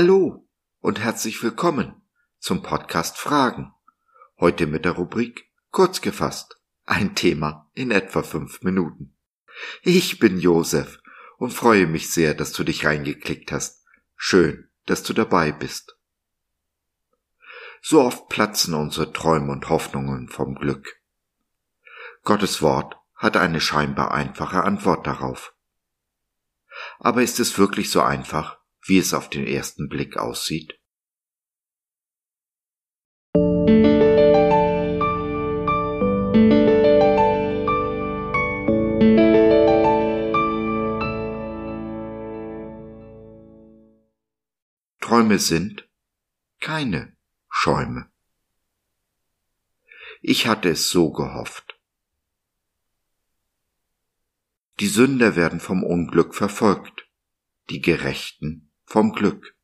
Hallo und herzlich willkommen zum Podcast Fragen. Heute mit der Rubrik Kurz gefasst. Ein Thema in etwa fünf Minuten. Ich bin Josef und freue mich sehr, dass du dich reingeklickt hast. Schön, dass du dabei bist. So oft platzen unsere Träume und Hoffnungen vom Glück. Gottes Wort hat eine scheinbar einfache Antwort darauf. Aber ist es wirklich so einfach, wie es auf den ersten Blick aussieht? Träume sind keine Schäume. Ich hatte es so gehofft. Die Sünder werden vom Unglück verfolgt, die Gerechten vom Glück.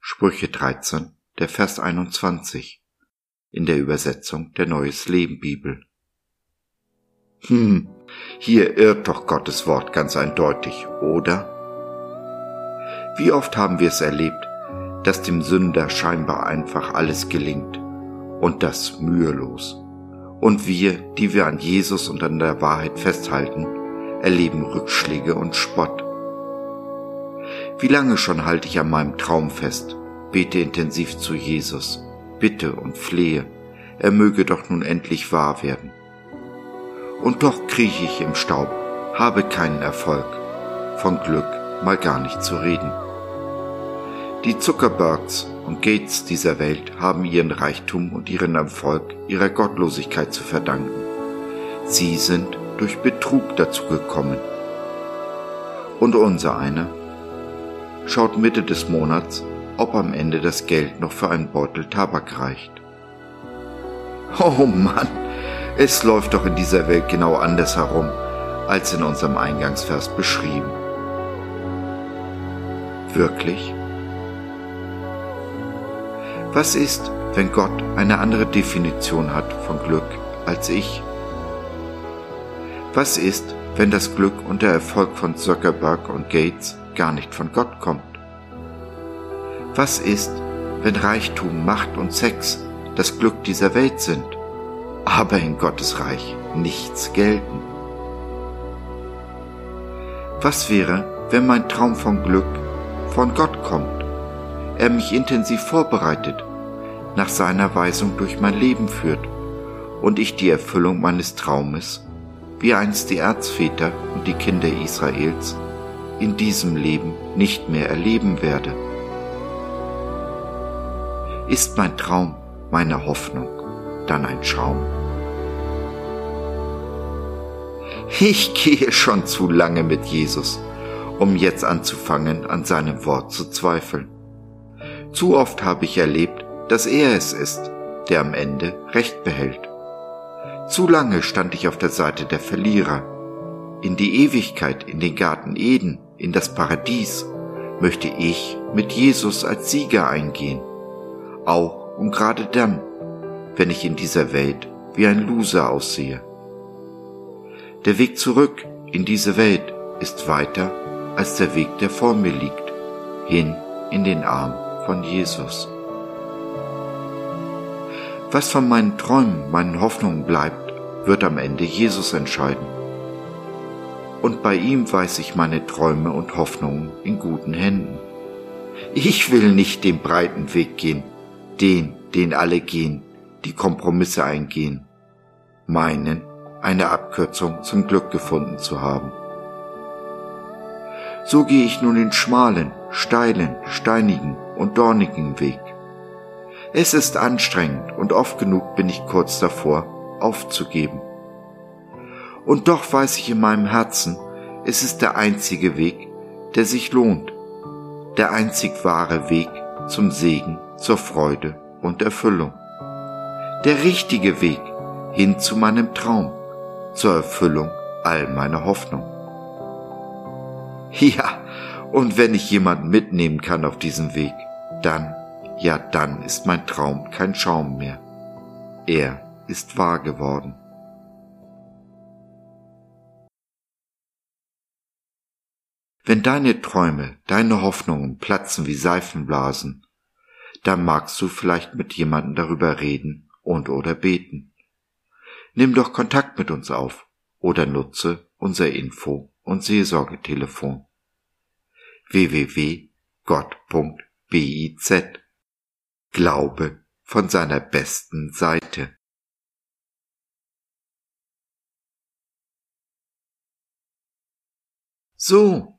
Sprüche 13, der Vers 21 in der Übersetzung der Neues Leben Bibel. Hm, hier irrt doch Gottes Wort ganz eindeutig, oder? Wie oft haben wir es erlebt, dass dem Sünder scheinbar einfach alles gelingt und das mühelos. Und wir, die wir an Jesus und an der Wahrheit festhalten, erleben Rückschläge und Spott. Wie lange schon halte ich an meinem Traum fest, bete intensiv zu Jesus, bitte und flehe, er möge doch nun endlich wahr werden. Und doch krieche ich im Staub, habe keinen Erfolg, von Glück mal gar nicht zu reden. Die Zuckerbergs und Gates dieser Welt haben ihren Reichtum und ihren Erfolg ihrer Gottlosigkeit zu verdanken. Sie sind durch Betrug dazu gekommen. Und unser einer schaut Mitte des Monats, ob am Ende das Geld noch für einen Beutel Tabak reicht. Oh Mann, es läuft doch in dieser Welt genau anders herum, als in unserem Eingangsvers beschrieben. Wirklich? Was ist, wenn Gott eine andere Definition hat von Glück als ich? Was ist, wenn das Glück und der Erfolg von Zuckerberg und Gates gar nicht von Gott kommt? Was ist, wenn Reichtum, Macht und Sex das Glück dieser Welt sind, aber in Gottes Reich nichts gelten? Was wäre, wenn mein Traum von Glück von Gott kommt? er mich intensiv vorbereitet, nach seiner Weisung durch mein Leben führt und ich die Erfüllung meines Traumes, wie einst die Erzväter und die Kinder Israels, in diesem Leben nicht mehr erleben werde. Ist mein Traum, meine Hoffnung, dann ein Schaum? Ich gehe schon zu lange mit Jesus, um jetzt anzufangen, an seinem Wort zu zweifeln. Zu oft habe ich erlebt, dass er es ist, der am Ende Recht behält. Zu lange stand ich auf der Seite der Verlierer. In die Ewigkeit, in den Garten Eden, in das Paradies möchte ich mit Jesus als Sieger eingehen. Auch und gerade dann, wenn ich in dieser Welt wie ein Loser aussehe. Der Weg zurück in diese Welt ist weiter als der Weg, der vor mir liegt, hin in den Arm von Jesus. Was von meinen Träumen, meinen Hoffnungen bleibt, wird am Ende Jesus entscheiden. Und bei ihm weiß ich meine Träume und Hoffnungen in guten Händen. Ich will nicht den breiten Weg gehen, den, den alle gehen, die Kompromisse eingehen, meinen, eine Abkürzung zum Glück gefunden zu haben. So gehe ich nun den schmalen, steilen, steinigen und dornigen Weg. Es ist anstrengend und oft genug bin ich kurz davor, aufzugeben. Und doch weiß ich in meinem Herzen, es ist der einzige Weg, der sich lohnt, der einzig wahre Weg zum Segen, zur Freude und Erfüllung. Der richtige Weg hin zu meinem Traum, zur Erfüllung all meiner Hoffnung. Ja, und wenn ich jemanden mitnehmen kann auf diesem Weg, dann, ja dann ist mein Traum kein Schaum mehr. Er ist wahr geworden. Wenn deine Träume, deine Hoffnungen platzen wie Seifenblasen, dann magst du vielleicht mit jemandem darüber reden und oder beten. Nimm doch Kontakt mit uns auf oder nutze unser Info- und Seelsorgetelefon www.gott.biz Glaube von seiner besten Seite. So,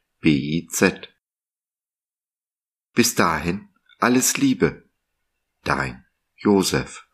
www.gott.biz Bis dahin alles Liebe, dein Josef.